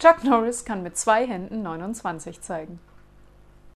Chuck Norris kann mit zwei Händen 29 zeigen.